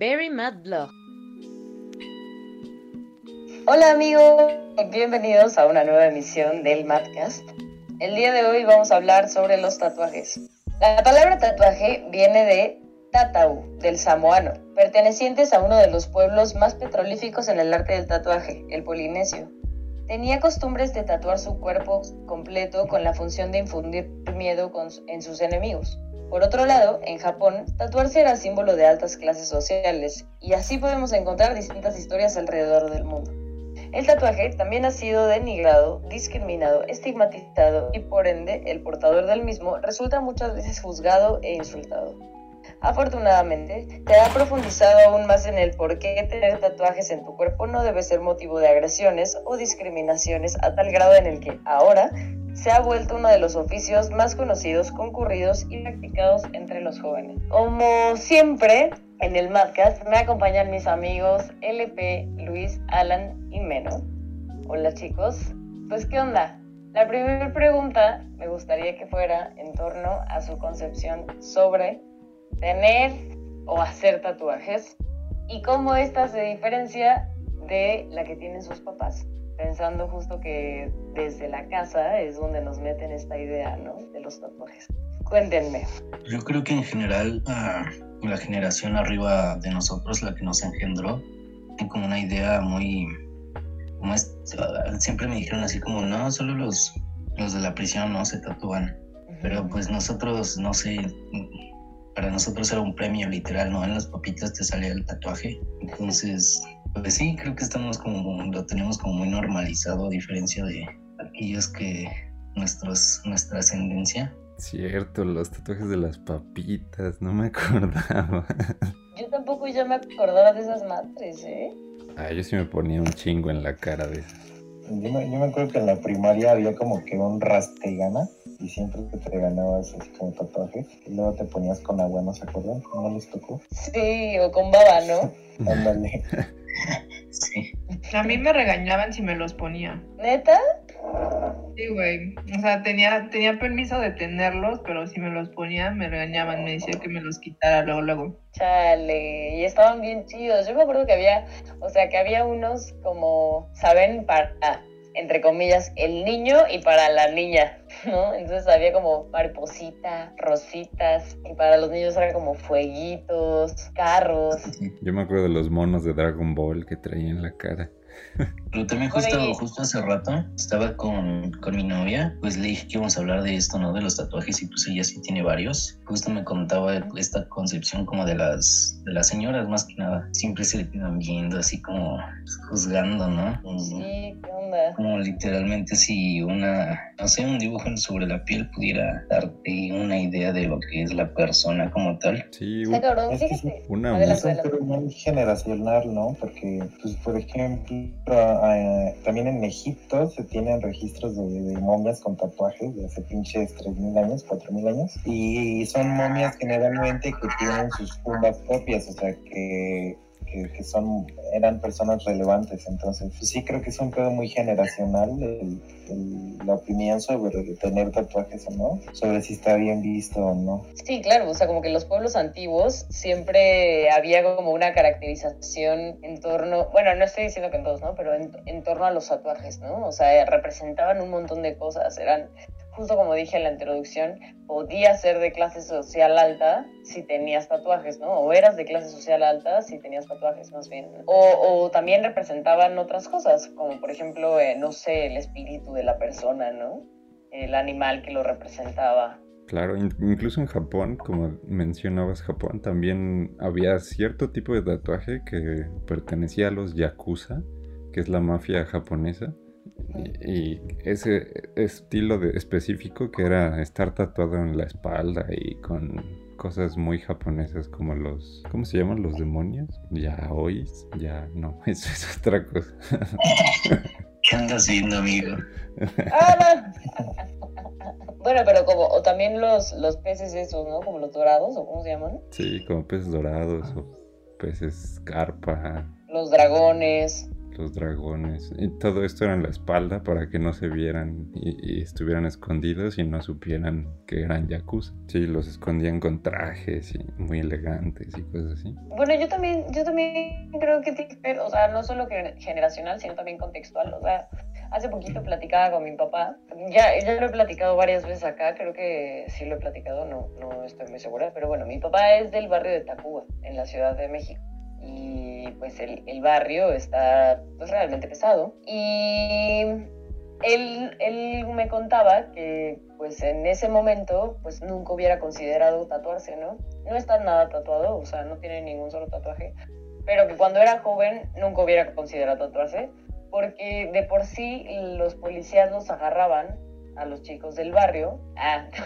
Very Mad Blog. Hola amigos, bienvenidos a una nueva emisión del Madcast. El día de hoy vamos a hablar sobre los tatuajes. La palabra tatuaje viene de Tatau, del samoano, pertenecientes a uno de los pueblos más petrolíficos en el arte del tatuaje, el polinesio. Tenía costumbres de tatuar su cuerpo completo con la función de infundir miedo en sus enemigos. Por otro lado, en Japón, tatuarse era símbolo de altas clases sociales, y así podemos encontrar distintas historias alrededor del mundo. El tatuaje también ha sido denigrado, discriminado, estigmatizado y por ende el portador del mismo resulta muchas veces juzgado e insultado. Afortunadamente, se ha profundizado aún más en el por qué tener tatuajes en tu cuerpo no debe ser motivo de agresiones o discriminaciones a tal grado en el que ahora se ha vuelto uno de los oficios más conocidos, concurridos y practicados entre los jóvenes. Como siempre, en el Madcast me acompañan mis amigos LP, Luis, Alan y Meno. Hola chicos, pues ¿qué onda? La primera pregunta me gustaría que fuera en torno a su concepción sobre tener o hacer tatuajes y cómo esta se diferencia de la que tienen sus papás pensando justo que desde la casa es donde nos meten esta idea, ¿no? De los tatuajes. Cuéntenme. Yo creo que en general la generación arriba de nosotros, la que nos engendró, tiene como una idea muy... Como siempre me dijeron así como, no, solo los, los de la prisión no se tatúan. Pero pues nosotros, no sé, para nosotros era un premio literal, ¿no? En las papitas te salía el tatuaje. Entonces pues sí, creo que estamos como, lo tenemos como muy normalizado a diferencia de aquellos que nuestros, nuestra ascendencia. Cierto, los tatuajes de las papitas, no me acordaba. Yo tampoco ya me acordaba de esas madres, ¿eh? Ah, yo sí me ponía un chingo en la cara de esas. Yo me, yo me acuerdo que en la primaria había como que un rastegana y siempre te ganabas así como tatuajes y luego te ponías con agua, ¿no se acuerdan? ¿No les tocó? Sí, o con baba, ¿no? Ándale. Sí. A mí me regañaban si me los ponía. ¿Neta? Sí, güey. O sea, tenía, tenía permiso de tenerlos, pero si me los ponía me regañaban, me decían que me los quitara luego, luego. Chale, y estaban bien chidos. Yo me acuerdo que había, o sea, que había unos como, ¿saben? Para entre comillas, el niño y para la niña, ¿no? Entonces había como mariposita, rositas, y para los niños eran como fueguitos, carros. Yo me acuerdo de los monos de Dragon Ball que traían en la cara. Pero también justo, justo hace rato estaba con, con, mi novia, pues le dije que íbamos a hablar de esto, ¿no? De los tatuajes y pues ella sí tiene varios. Justo me contaba esta concepción como de las, de las señoras más que nada. Siempre se le quedan viendo así como juzgando, ¿no? Sí, ¿qué onda? Como literalmente si una, no sé, un dibujo sobre la piel pudiera darte una idea de lo que es la persona como tal. Sí, Está cabrón, fíjate. una Es un muy generacional, ¿no? Porque, pues, por ejemplo, eh, también en Egipto se tienen registros de, momias con tatuajes de hace pinches 3.000 años, 4.000 años. Y son momias generalmente que tienen sus tumbas propias, o sea que que, son, eran personas relevantes. Entonces, pues sí creo que es un pedo muy generacional la opinión sobre tener tatuajes o no, sobre si está bien visto o no. Sí, claro, o sea, como que los pueblos antiguos siempre había como una caracterización en torno, bueno, no estoy diciendo que en todos, ¿no? Pero en, en torno a los tatuajes, ¿no? O sea, representaban un montón de cosas, eran justo como dije en la introducción, podía ser de clase social alta si tenías tatuajes, ¿no? O eras de clase social alta si tenías tatuajes, más bien. O, también representaban otras cosas, como por ejemplo, eh, no sé, el espíritu de la persona, ¿no? El animal que lo representaba. Claro, incluso en Japón, como mencionabas Japón, también había cierto tipo de tatuaje que pertenecía a los yakuza, que es la mafia japonesa y, ese estilo de específico que era estar tatuado en la espalda y con cosas muy japonesas como los ¿cómo se llaman los demonios? Ya oís, ya no, eso es otra cosa. ¿Qué andas viendo, amigo? Ah, bueno, pero como, o también los, los peces esos, ¿no? Como los dorados, o cómo se llaman. Sí, como peces dorados o peces carpa. Los dragones. Los dragones. Y todo esto era en la espalda para que no se vieran y, estuvieran escondidos y no supieran que eran yakuza. Sí, los escondían con trajes muy elegantes y cosas así. Bueno, yo también, yo también creo que tiene que ver, o sea, no solo generacional, sino también contextual. O sea, hace poquito platicaba con mi papá. Ya, ya lo he platicado varias veces acá, creo que sí lo he platicado, no, no estoy muy segura. Pero bueno, mi papá es del barrio de Tacuba, en la Ciudad de México. Y pues el, el barrio está pues, realmente pesado. Y él, él me contaba que pues en ese momento pues nunca hubiera considerado tatuarse, ¿no? No está nada tatuado, o sea, no tiene ningún solo tatuaje, pero que cuando era joven nunca hubiera considerado tatuarse, porque de por sí los policías los agarraban a los chicos del barrio. Ah.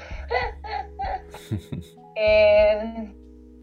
Eh,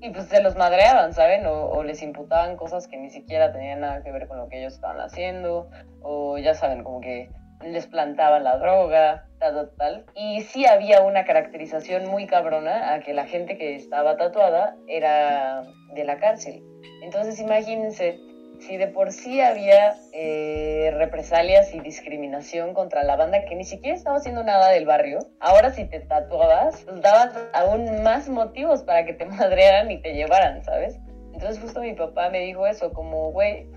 y pues se los madreaban, ¿saben? O, les imputaban cosas que ni siquiera tenían nada que ver con lo que ellos estaban haciendo, o ya saben, como que les plantaban la droga, tal, tal, tal. Y sí había una caracterización muy cabrona a que la gente que estaba tatuada era de la cárcel. Entonces imagínense si de por sí había eh, represalias y discriminación contra la banda que ni siquiera estaba haciendo nada del barrio, ahora si te tatuabas, pues dabas aún más motivos para que te madrearan y te llevaran, ¿sabes? Entonces justo mi papá me dijo eso, como, güey,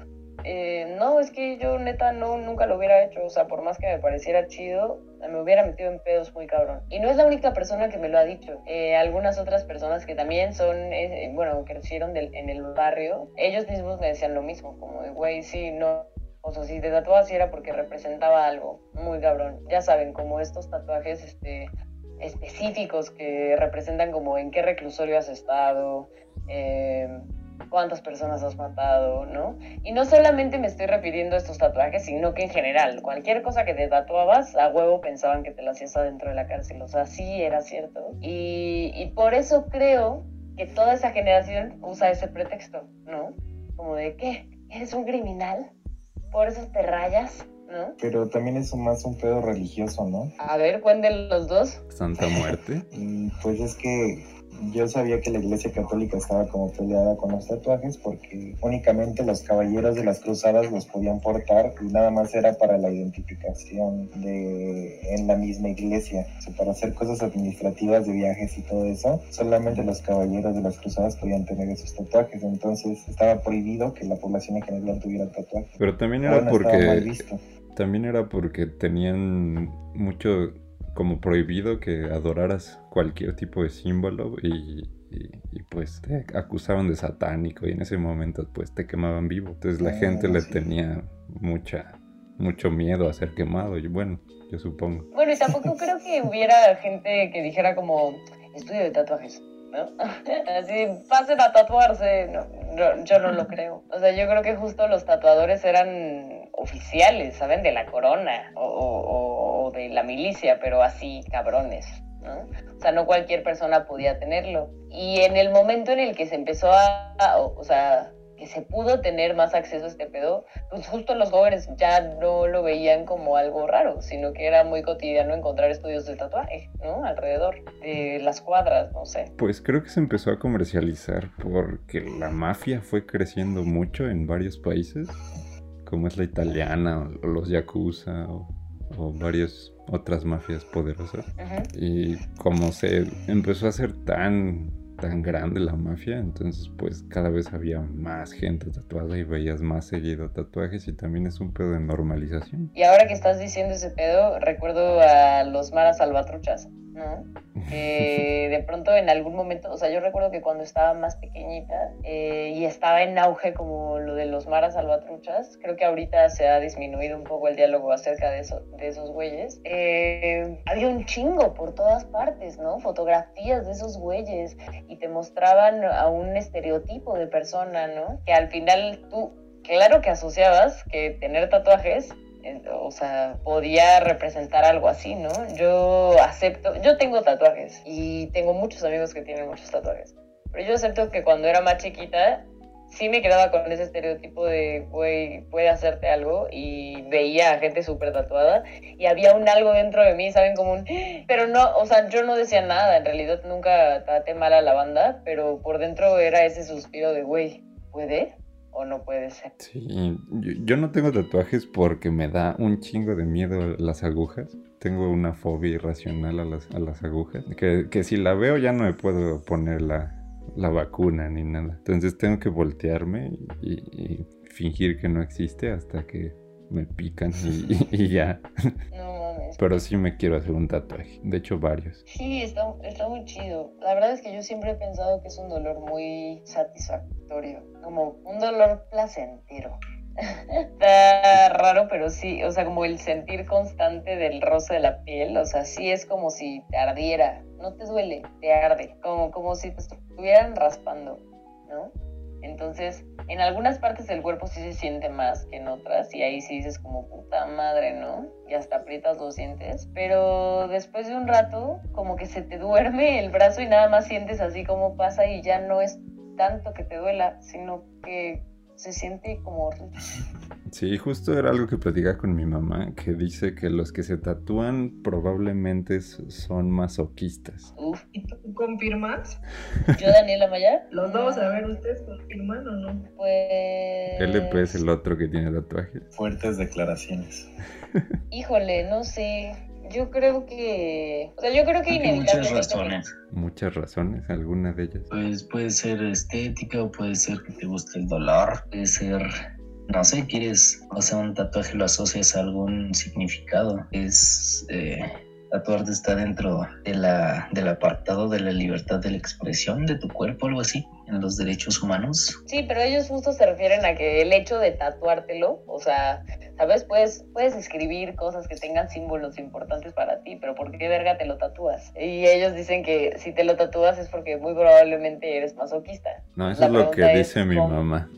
eh, no, es que yo neta no, nunca lo hubiera hecho, o sea, por más que me pareciera chido, me hubiera metido en pedos muy cabrón. Y no es la única persona que me lo ha dicho, eh, algunas otras personas que también son, eh, bueno, crecieron del, en el barrio, ellos mismos me decían lo mismo, como de, güey, sí, no, o sea, si te tatuabas era porque representaba algo muy cabrón. Ya saben, como estos tatuajes, este específicos que representan como en qué reclusorio has estado, eh, cuántas personas has matado, ¿no? Y no solamente me estoy refiriendo a estos tatuajes, sino que en general, cualquier cosa que te tatuabas, a huevo pensaban que te la hacías adentro de la cárcel, o sea, sí era cierto. Y, y por eso creo que toda esa generación usa ese pretexto, ¿no? Como de, ¿qué? ¿Eres un criminal? ¿Por eso te rayas? ¿No? Pero también es más un pedo religioso, ¿no? A ver, cuenten los dos. Santa Muerte. Y pues es que yo sabía que la iglesia católica estaba como peleada con los tatuajes porque únicamente los caballeros de las cruzadas los podían portar y nada más era para la identificación de en la misma iglesia, o sea, para hacer cosas administrativas de viajes y todo eso, solamente los caballeros de las cruzadas podían tener esos tatuajes, entonces estaba prohibido que la población en general tuviera tatuajes. Pero también era Bueno, porque también era porque tenían mucho como prohibido que adoraras cualquier tipo de símbolo y, y- y, pues te acusaban de satánico y en ese momento pues te quemaban vivo. Entonces la Ah, gente le sí. tenía mucha mucho miedo a ser quemado y bueno, yo supongo. Bueno, y tampoco creo que hubiera gente que dijera como estudio de tatuajes, ¿no? Así, pasen a tatuarse. No, no, yo no lo creo. O sea, yo creo que justo los tatuadores eran oficiales, ¿saben? De la corona o, o- o de la milicia, pero así cabrones, ¿no? O sea, no cualquier persona podía tenerlo. Y en el momento en el que se empezó a, a- o, o sea, que se pudo tener más acceso a este pedo, pues justo los jóvenes ya no lo veían como algo raro, sino que era muy cotidiano encontrar estudios de tatuaje, ¿no? Alrededor de las cuadras, no sé. Pues creo que se empezó a comercializar porque la mafia fue creciendo mucho en varios países, como es la italiana o los yakuza o, o varias otras mafias poderosas. Y como se empezó a hacer tan, tan grande la mafia, entonces pues cada vez había más gente tatuada y veías más seguido tatuajes y también es un pedo de normalización. Y ahora que estás diciendo ese pedo, recuerdo a los maras salvatruchas, ¿no? Que de pronto en algún momento, o sea, yo recuerdo que cuando estaba más pequeñita eh, y estaba en auge como lo de los maras salvatruchas, creo que ahorita se ha disminuido un poco el diálogo acerca de, eso, de esos güeyes. Eh, había un chingo por todas partes, ¿no? Fotografías de esos güeyes y te mostraban a un estereotipo de persona, ¿no? Que al final tú, claro que asociabas que tener tatuajes eh, o sea, podía representar algo así, ¿no? Yo acepto, yo tengo tatuajes y tengo muchos amigos que tienen muchos tatuajes, pero yo acepto que cuando era más chiquita sí me quedaba con ese estereotipo de, güey, puede hacerte algo y veía a gente súper tatuada y había un algo dentro de mí, ¿saben? Como un... Pero no, o sea, yo no decía nada, en realidad nunca traté mal a la banda, pero por dentro era ese suspiro de, güey, ¿puede? O no puede ser. Sí, yo, yo no tengo tatuajes porque me da un chingo de miedo las agujas. Tengo una fobia irracional a las, a las agujas. Que, que si la veo ya no me puedo poner la, la vacuna ni nada. Entonces tengo que voltearme y, y fingir que no existe hasta que me pican y, y ya. No mames. Pero sí me quiero hacer un tatuaje. De hecho, varios. Sí, está, está muy chido. La verdad es que yo siempre he pensado que es un dolor muy satisfactorio, como un dolor placentero. Está raro, pero sí, o sea, como el sentir constante del roce de la piel, o sea, sí es como si te ardiera, no te duele, te arde, como, como si te estuvieran raspando, ¿no? Entonces, en algunas partes del cuerpo sí se siente más que en otras, y ahí sí dices como puta madre, ¿no? Y hasta aprietas los dientes, pero después de un rato, como que se te duerme el brazo y nada más sientes así como pasa y ya no es tanto que te duela, sino que se siente como horrible. Sí, justo era algo que platicaba con mi mamá, que dice que los que se tatúan probablemente son masoquistas. Uf, ¿Y tú confirmas? yo Daniela Maya, Los dos, a ver, ¿ustedes confirman o no? pues... LP es el otro que tiene tatuajes. Fuertes declaraciones. Híjole, no sé. Yo creo que. O sea, yo creo que hay muchas razones. Muchas razones, alguna de ellas. Pues puede ser estética o puede ser que te guste el dolor, puede ser, no sé, quieres, o sea, un tatuaje lo asocias a algún significado. Es, eh, tatuarte está dentro de la, del apartado de la libertad de la expresión de tu cuerpo, algo así, en los derechos humanos. Sí, pero ellos justo se refieren a que el hecho de tatuártelo, o sea, ¿sabes? Puedes, puedes escribir cosas que tengan símbolos importantes para ti, pero ¿por qué verga te lo tatúas? Y ellos dicen que si te lo tatúas es porque muy probablemente eres masoquista. No, eso La es lo que es dice mi cómo. mamá.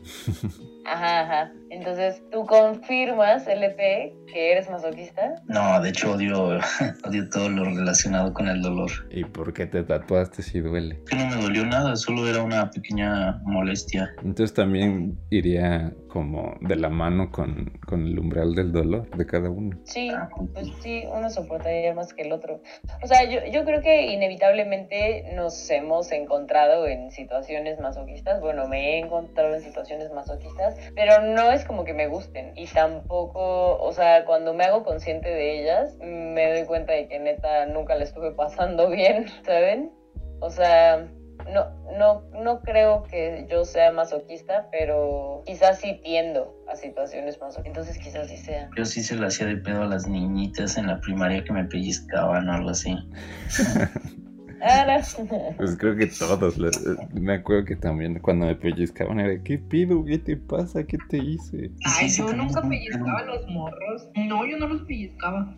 Ajá, ajá. Entonces, ¿tú confirmas, LP, que eres masoquista? No, de hecho odio, odio todo lo relacionado con el dolor. ¿Y por qué te tatuaste si duele? Que no me dolió nada, solo era una pequeña molestia. Entonces también iría como de la mano con, con el umbral del dolor de cada uno. Sí, Ah, pues sí, uno soportaría más que el otro. O sea, yo, yo creo que inevitablemente nos hemos encontrado en situaciones masoquistas. Bueno, me he encontrado en situaciones masoquistas, pero no es como que me gusten. Y tampoco, o sea, cuando me hago consciente de ellas, me doy cuenta de que neta nunca la estuve pasando bien, ¿saben? O sea, no, no, no creo que yo sea masoquista, pero quizás sí tiendo a situaciones masoquistas. Entonces quizás sí sea. Yo sí se le hacía de pedo a las niñitas en la primaria que me pellizcaban o algo así. Ahora. Pues creo que todos. le- Me acuerdo que también cuando me pellizcaban era, ¿qué pido? ¿Qué te pasa? ¿Qué te hice? Ay, Sí, sí, yo nunca pellizcaba a los morros. No, yo no los pellizcaba.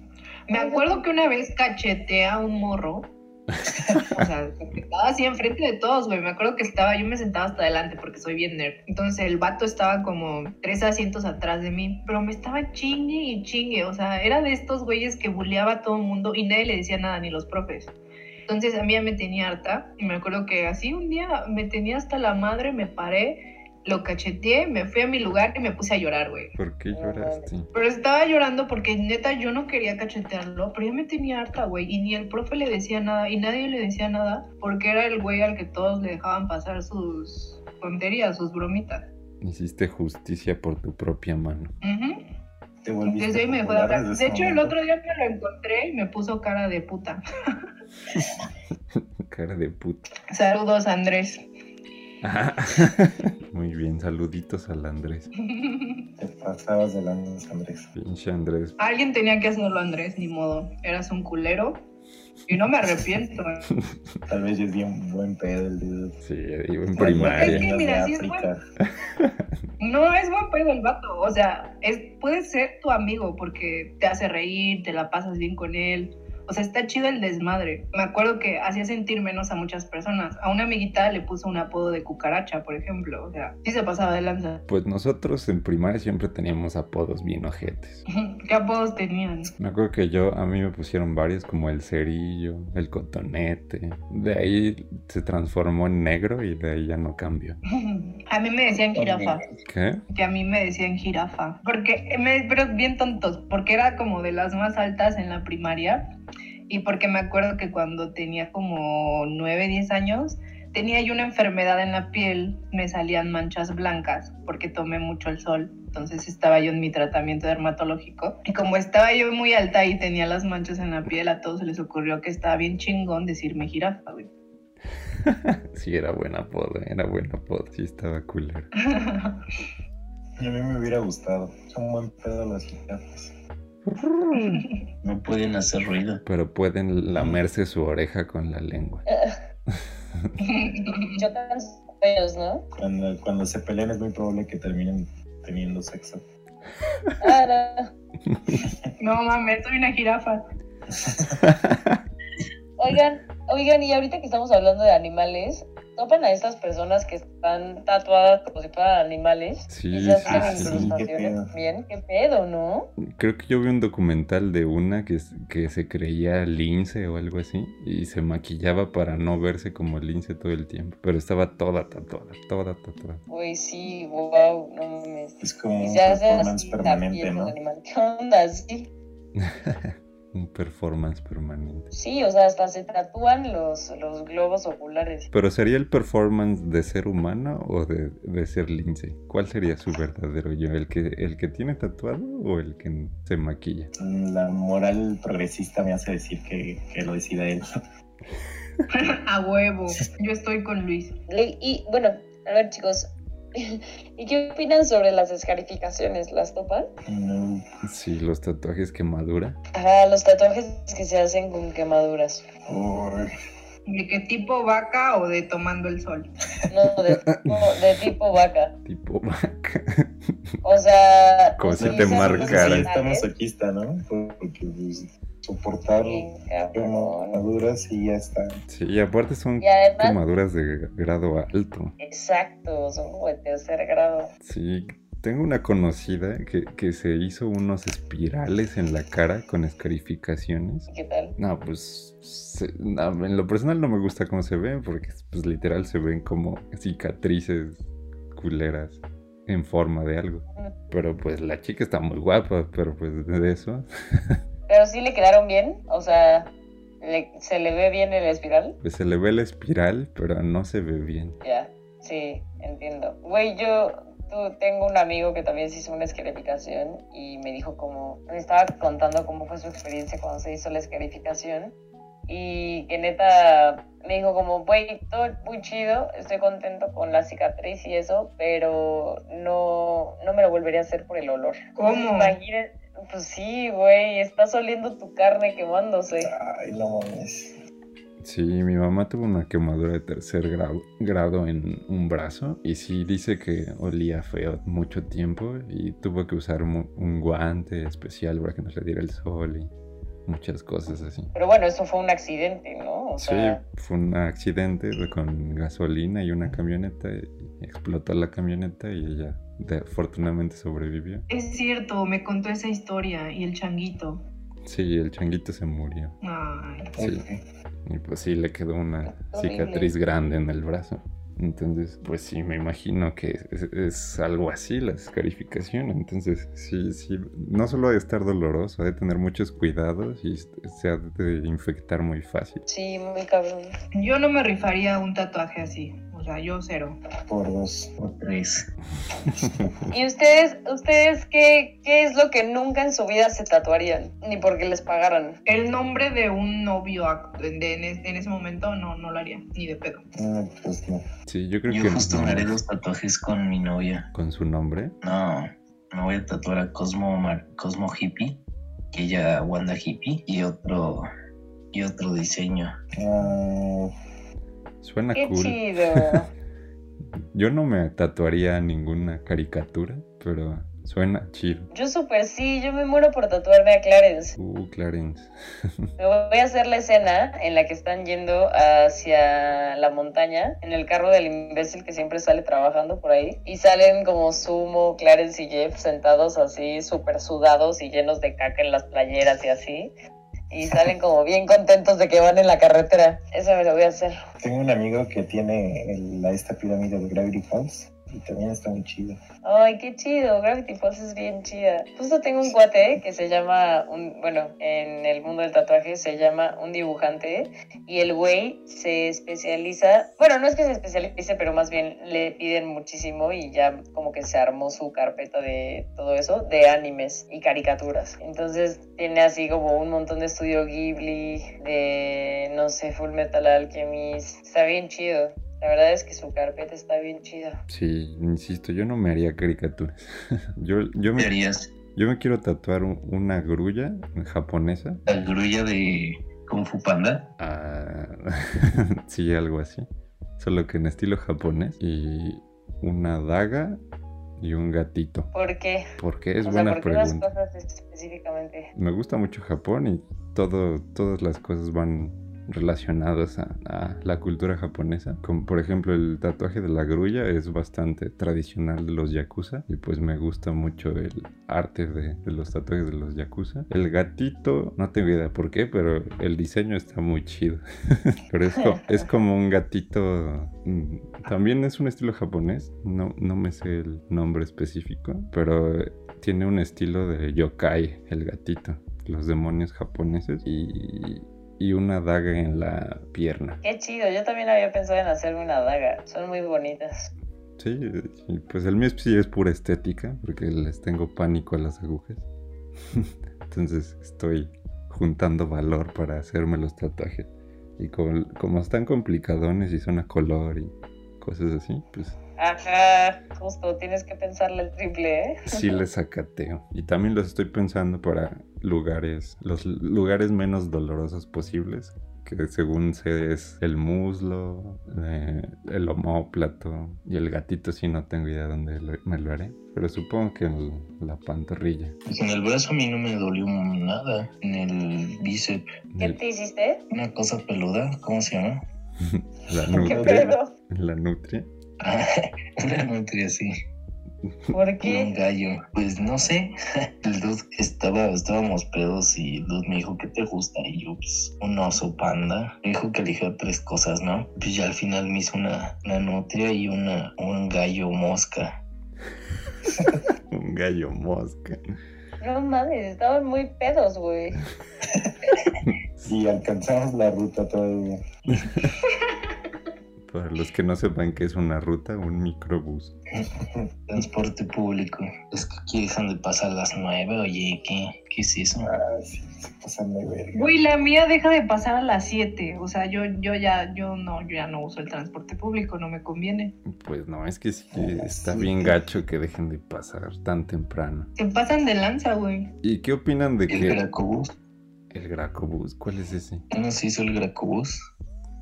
Me acuerdo que una vez cacheteé a un morro. O sea, estaba así enfrente de todos, güey. Me acuerdo que estaba, yo me sentaba hasta adelante porque soy bien nerd. Entonces el vato estaba como tres asientos atrás de mí, pero me estaba chingue y chingue. O sea, era de estos güeyes que bulleaba a todo el mundo y nadie le decía nada, ni los profes. Entonces a mí ya me tenía harta y me acuerdo que así un día me tenía hasta la madre, me paré, lo cacheteé, me fui a mi lugar y me puse a llorar, güey. ¿Por qué lloraste? Pero estaba llorando porque neta yo no quería cachetearlo, pero ya me tenía harta, güey. Y ni el profe le decía nada y nadie le decía nada porque era el güey al que todos le dejaban pasar sus tonterías, sus bromitas. Hiciste justicia por tu propia mano. Ujú. Te volviste Desde ahí me dejó de hablar. De hecho, el otro día me lo encontré y me puso cara de puta. Cara de puta. Saludos, Andrés. Muy bien, saluditos al Andrés. Te pasabas de lanza, Andrés. Pinche Andrés. Alguien tenía que hacerlo, Andrés, ni modo. Eras un culero. Y no me arrepiento. Tal vez es bien buen pedo el de Sí, iba en Es que, primaria. mira, sí es. No es buen pedo el vato, o sea, es, puede ser tu amigo porque te hace reír, te la pasas bien con él. O sea, está chido el desmadre. Me acuerdo que hacía sentir menos a muchas personas. A una amiguita le puso un apodo de cucaracha, por ejemplo. O sea, sí se pasaba de lanza. Pues nosotros en primaria siempre teníamos apodos bien ojetes. ¿Qué apodos tenían? Me acuerdo que yo, a mí me pusieron varios como el cerillo, el cotonete. De ahí se transformó en negro y de ahí ya no cambió. A mí me decían jirafa. ¿Qué? Que a mí me decían jirafa. Porque, me, pero bien tontos, porque era como de las más altas en la primaria. Y porque me acuerdo que cuando tenía como 9, 10 años, tenía yo una enfermedad en la piel, me salían manchas blancas porque tomé mucho el sol. Entonces estaba yo en mi tratamiento dermatológico y como estaba yo muy alta y tenía las manchas en la piel, a todos se les ocurrió que estaba bien chingón decirme jirafa, güey. sí, era buena apodo, era buena apodo, sí estaba cooler. A mí me hubiera gustado. Son buen pedo las jirafas. No pueden hacer ruido. Pero pueden lamerse su oreja con la lengua. Chocan sus cuellos, ¿no? Cuando, cuando se pelean es muy probable que terminen teniendo sexo. Ah, no. No mames, soy una jirafa. Oigan, oigan, y ahorita que estamos hablando de animales, ¿topan a estas personas que están tatuadas como si fueran animales? Sí, y se sí, hacen sí. Qué pedo. también. ¿Qué pedo, no? Creo que yo vi un documental de una que, que se creía lince o algo así y se maquillaba para no verse como lince todo el tiempo, pero estaba toda tatuada, toda tatuada. Güey, sí, wow, no mames. Es como Y un se hace performance así permanente, ¿no? ¿Qué onda? Sí. Un performance permanente. Sí, o sea, hasta se tatúan los, los globos oculares. Pero ¿sería el performance de ser humano o de, de ser lince? ¿Cuál sería su verdadero yo? ¿El que, ¿El que tiene tatuado o el que se maquilla? La moral progresista me hace decir que, que lo decida él. A huevo. Yo estoy con Luis. Le- Y bueno, a ver chicos, ¿y qué opinan sobre las escarificaciones? ¿Las topan? No, Sí, los tatuajes quemadura. Ajá, los tatuajes que se hacen con quemaduras. Uy, ¿De qué tipo vaca o de tomando el sol? No, de, tipo- de tipo vaca. Tipo vaca. O sea, Como si te marcara. Sí, está masoquista, ¿no? Porque pues, soportar quemaduras y ya está. Sí, y aparte son Y además, quemaduras de grado alto. exacto, son como de tercer grado. Sí, tengo una conocida que, que se hizo unos espirales en la cara con escarificaciones. ¿Y ¿Qué tal? No, pues se- no, en lo personal no me gusta cómo se ven porque pues literal se ven como cicatrices culeras en forma de algo. Pero pues la chica está muy guapa, pero pues de eso Pero sí le quedaron bien, o sea, le- se le ve bien el espiral. pues se le ve la espiral, pero no se ve bien. Ya, sí, entiendo. Güey, yo tú, tengo un amigo que también se hizo una escarificación y me dijo como, me estaba contando cómo fue su experiencia cuando se hizo la escarificación y que neta me dijo como, güey, todo muy chido, estoy contento con la cicatriz y eso, pero no, no me lo volvería a hacer por el olor. ¿Cómo? Imagínate, pues sí, güey, estás oliendo tu carne quemándose. Ay, no mames. Sí, mi mamá tuvo una quemadura de tercer grado, grado en un brazo y sí dice que olía feo mucho tiempo y tuvo que usar un guante especial para que no le diera el sol y muchas cosas así. Pero bueno, eso fue un accidente, ¿no? O Sí, sea, fue un accidente de- con gasolina y una camioneta y explotó la camioneta y ella de- afortunadamente sobrevivió. Es cierto, me contó esa historia y el changuito. Sí, el changuito se murió Ay. Sí. Y pues sí le quedó una cicatriz grande en el brazo. Entonces, pues sí, me imagino que es, es algo así la escarificación. Entonces, sí, sí, no solo ha de estar doloroso, ha de tener muchos cuidados y se ha de infectar muy fácil. sí, muy cabrón. Yo no me rifaría un tatuaje así. O sea, yo cero. Por dos. O tres. ¿Y ustedes, ustedes qué, qué es lo que nunca en su vida se tatuarían? Ni porque les pagaran. El nombre de un novio de- en, en ese momento no, no lo haría, ni de pedo. No, pues no. Sí, yo creo Yo que justo no, me haré dos tatuajes con mi novia. con su nombre. No, me voy a tatuar a Cosmo, Mar- Cosmo Hippie, que ella Wanda Hippie, y otro, y otro diseño. Ah, Suena Qué cool. chido. Yo no me tatuaría ninguna caricatura, pero suena chido. Yo súper sí, yo me muero por tatuarme a Clarence. Uh, Clarence. Me voy a hacer la escena en la que están yendo hacia la montaña en el carro del imbécil que siempre sale trabajando por ahí. Y salen como Sumo, Clarence y Jeff sentados así, súper sudados y llenos de caca en las playeras y así. Y salen como bien contentos de que van en la carretera. Eso me lo voy a hacer. tengo un amigo que tiene el- esta pirámide de Gravity Falls Y también está muy chido. Ay, qué chido, Gravity Falls es bien chida. Justo tengo un cuate que se llama, un, bueno, en el mundo del tatuaje se llama un dibujante y el güey se especializa, bueno, no es que se especialice, pero más bien le piden muchísimo y ya como que se armó su carpeta de todo eso, de animes y caricaturas. Entonces tiene así como un montón de estudio Ghibli, de, no sé, Full Metal Alchemist. Está bien chido. La verdad es que su carpeta está bien chida. Sí, insisto, yo no me haría caricaturas. yo, yo, ¿Qué me, harías? yo me quiero tatuar un- una grulla japonesa. ¿La grulla de Kung Fu Panda? Ah, sí, algo así. Solo que en estilo japonés. Y una daga y un gatito. ¿Por qué? ¿Por qué? Es o sea, buena ¿por qué las pregunta. cosas específicamente? Me gusta mucho Japón y todo, todas las cosas van relacionadas a, la cultura japonesa. Como por ejemplo el tatuaje de la grulla es bastante tradicional de los yakuza y pues me gusta mucho el arte de, los tatuajes de los yakuza. El gatito, no tengo idea por qué, pero el diseño está muy chido. pero es, es como un gatito... mm, También es un estilo japonés, no, no me sé el nombre específico, pero tiene un estilo de yokai, el gatito, los demonios japoneses y, y una daga en la pierna. Qué chido, yo también había pensado en hacer una daga. Son muy bonitas. Sí, pues el mío sí es pura estética, porque les tengo pánico a las agujas. Entonces estoy juntando valor para hacerme los tatuajes. Y como, como están complicadones y son a color y cosas así, pues Ajá, justo, tienes que pensarle el triple, ¿eh? sí les sacateo. Y también los estoy pensando para lugares, los lugares menos dolorosos posibles, que según sé es el muslo, eh, el omóplato y el gatito, sí no tengo idea dónde lo- me lo haré. Pero supongo que en la pantorrilla. Pues en el brazo a mí no me dolió nada. En el bíceps, ¿Qué El- te hiciste? una cosa peluda, ¿cómo se llama? la ¿Qué nutria. pedo? La nutria. Ah, una nutria así. ¿Por Un qué? gallo. Pues no sé. El dude estaba, estábamos pedos y el dude me dijo, ¿qué te gusta? Y yo, pues, un oso panda. Me dijo que eligió tres cosas, ¿no? Pues ya al final me hizo una, una nutria y una, un gallo mosca. Un gallo mosca. No mames, estaban muy pedos, güey. Y alcanzamos la ruta todavía. Para los que no sepan qué es una ruta, un microbús. Transporte público. Es que aquí dejan de pasar a las nueve. Oye, ¿qué, qué es eso? Ah, sí, se pasan de verga. Güey, la mía deja de pasar a las 7. O sea, yo, yo ya, yo no, yo ya no uso el transporte público, no me conviene. Pues no, es que sí, Ah, está bien gacho que dejen de pasar tan temprano. Se pasan de lanza, güey. ¿Y qué opinan de El que Gracobús. el Gracobús? ¿Cuál es ese? ¿No se hizo el Gracobús?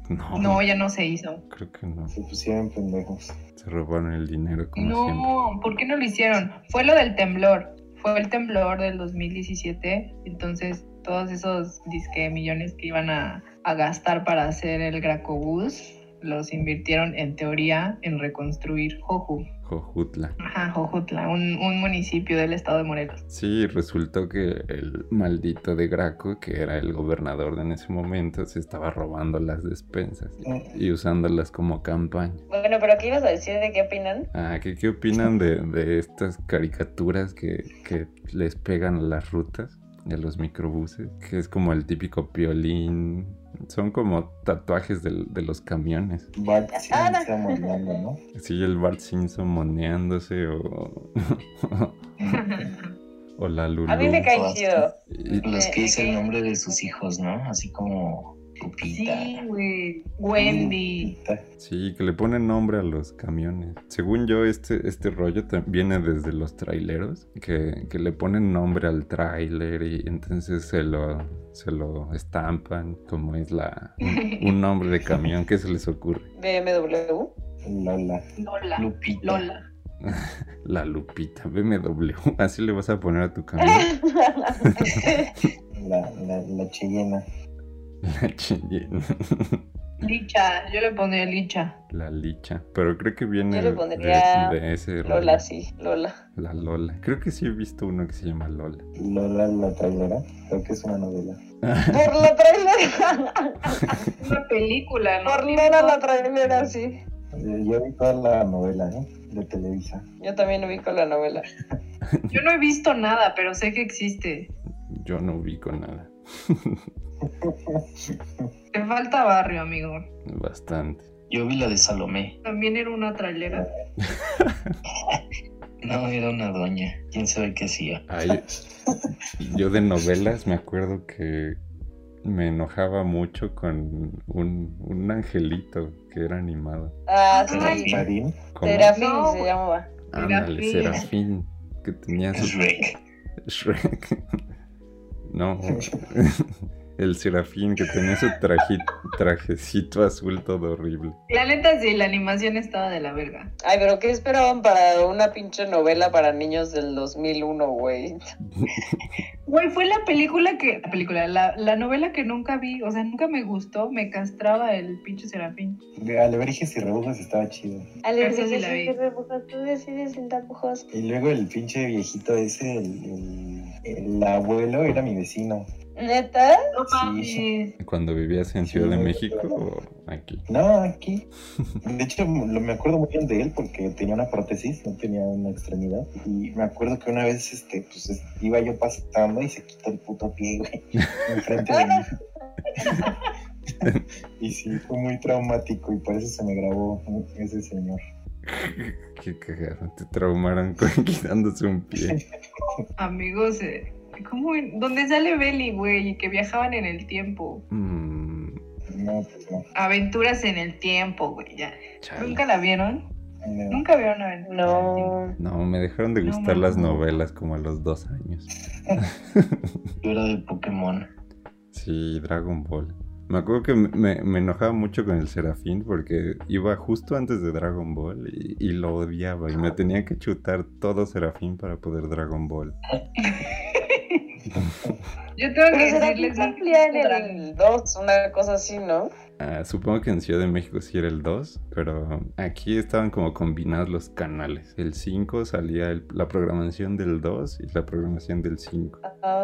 No, No, ya no se hizo. creo que no. Se pusieron pendejos. Se robaron el dinero como siempre. No, ¿por qué no lo hicieron? Fue lo del temblor. Fue el temblor del 2017. Entonces, todos esos disque millones que iban a, a gastar para hacer el Gracobús los invirtieron en teoría en reconstruir Joju. Jojutla. Ajá, Jojutla, un, un municipio del estado de Morelos. Sí, resultó que el maldito de Graco, que era el gobernador en ese momento, se estaba robando las despensas y usándolas como campaña. Bueno, pero ¿qué ibas a decir de qué opinan? Ah, ¿qué, qué opinan de, de estas caricaturas que, que les pegan a las rutas de los microbuses? Que es como el típico piolín. Son como tatuajes del- de los camiones. Bart. Simpson moneando, ¿no? Sí, el Bart Simpson moneándose o, o la Lulu. A mí me cae chido. Los que dice el nombre de sus hijos, ¿no? Así como Lupita. Sí, güey. Wendy. Sí, que le ponen nombre a los camiones. Según yo, este, este rollo viene desde los traileros, que, que le ponen nombre al tráiler y entonces se lo, se lo estampan como es la un, un nombre de camión. ¿Qué se les ocurre? BMW. Lola. Lola. Lupita. Lola. La Lupita, BMW. Así le vas a poner a tu camión. La, la, la. La Cheyenne. Licha. Yo le pondría Licha. La Licha. Pero creo que viene Yo le de- pondría de, ese rollo. Lola, sí, Lola. La Lola. Creo que sí he visto uno que se llama Lola. Lola la trailera. Creo que es una novela. Por la trailera. Una película, ¿no? Por Lola la trailera, sí. Yo vi toda la novela, ¿eh? de Televisa. Yo también ubico la novela. Yo no he visto nada, pero sé que existe. Yo no ubico nada. Te falta barrio, amigo. Bastante. Yo vi la de Salomé. También era una trailera. No, era una doña. ¿Quién sabe qué hacía? Ay, yo de novelas me acuerdo que me enojaba mucho con un, un angelito que era animado. Ah. Serafín. Serafín No, se llamaba. Ándale, Serafín. Serafín, que tenía su Shrek. Shrek. No, el Serafín que tenía su traji- trajecito azul todo horrible. La neta sí, la animación estaba de la verga. Ay, pero ¿qué esperaban para una pinche novela para niños del 2001, güey? Güey, fue la película que. La película, la, la novela que nunca vi. O sea, nunca me gustó. Me castraba el pinche Serafín. De Alebrijes y Rebujas estaba chido. Esa sí la vi. tú decides sin tapujos. Y luego el pinche viejito ese, el, el- el abuelo, era mi vecino. ¿Neta? No Sí. Cuando vivías en Sí, Ciudad de México o aquí. No, aquí. De hecho, lo- me acuerdo muy bien de él porque tenía una prótesis, no tenía una extremidad. Y me acuerdo que una vez, este, pues, es- iba yo pasando y se quitó el puto pie, güey, enfrente de mí. y sí, fue muy traumático y por eso se me grabó ese señor. Qué cagado, te traumaron con quitándose un pie. Amigos, eh, ¿cómo? ¿Dónde sale Belly, güey? Y que viajaban en el tiempo. Mm, No, pues no. Aventuras en el tiempo, güey. Ya. chale. ¿Nunca la vieron? no. Nunca vieron Aventuras en el tiempo. No. No, me dejaron de No, gustar las novelas como a los dos años. Yo era de Pokémon. Sí, Dragon Ball. Me acuerdo que me, me- me enojaba mucho con el Serafín porque iba justo antes de Dragon Ball y, y lo odiaba y me tenía que chutar todo Serafín para poder Dragon Ball. Yo tengo que decirles en el 2, una cosa así, ¿no? Ah, supongo que en Ciudad de México sí era el 2, pero aquí estaban como combinados los canales. El 5 salía el- la programación del 2 y la programación del 5. Ah.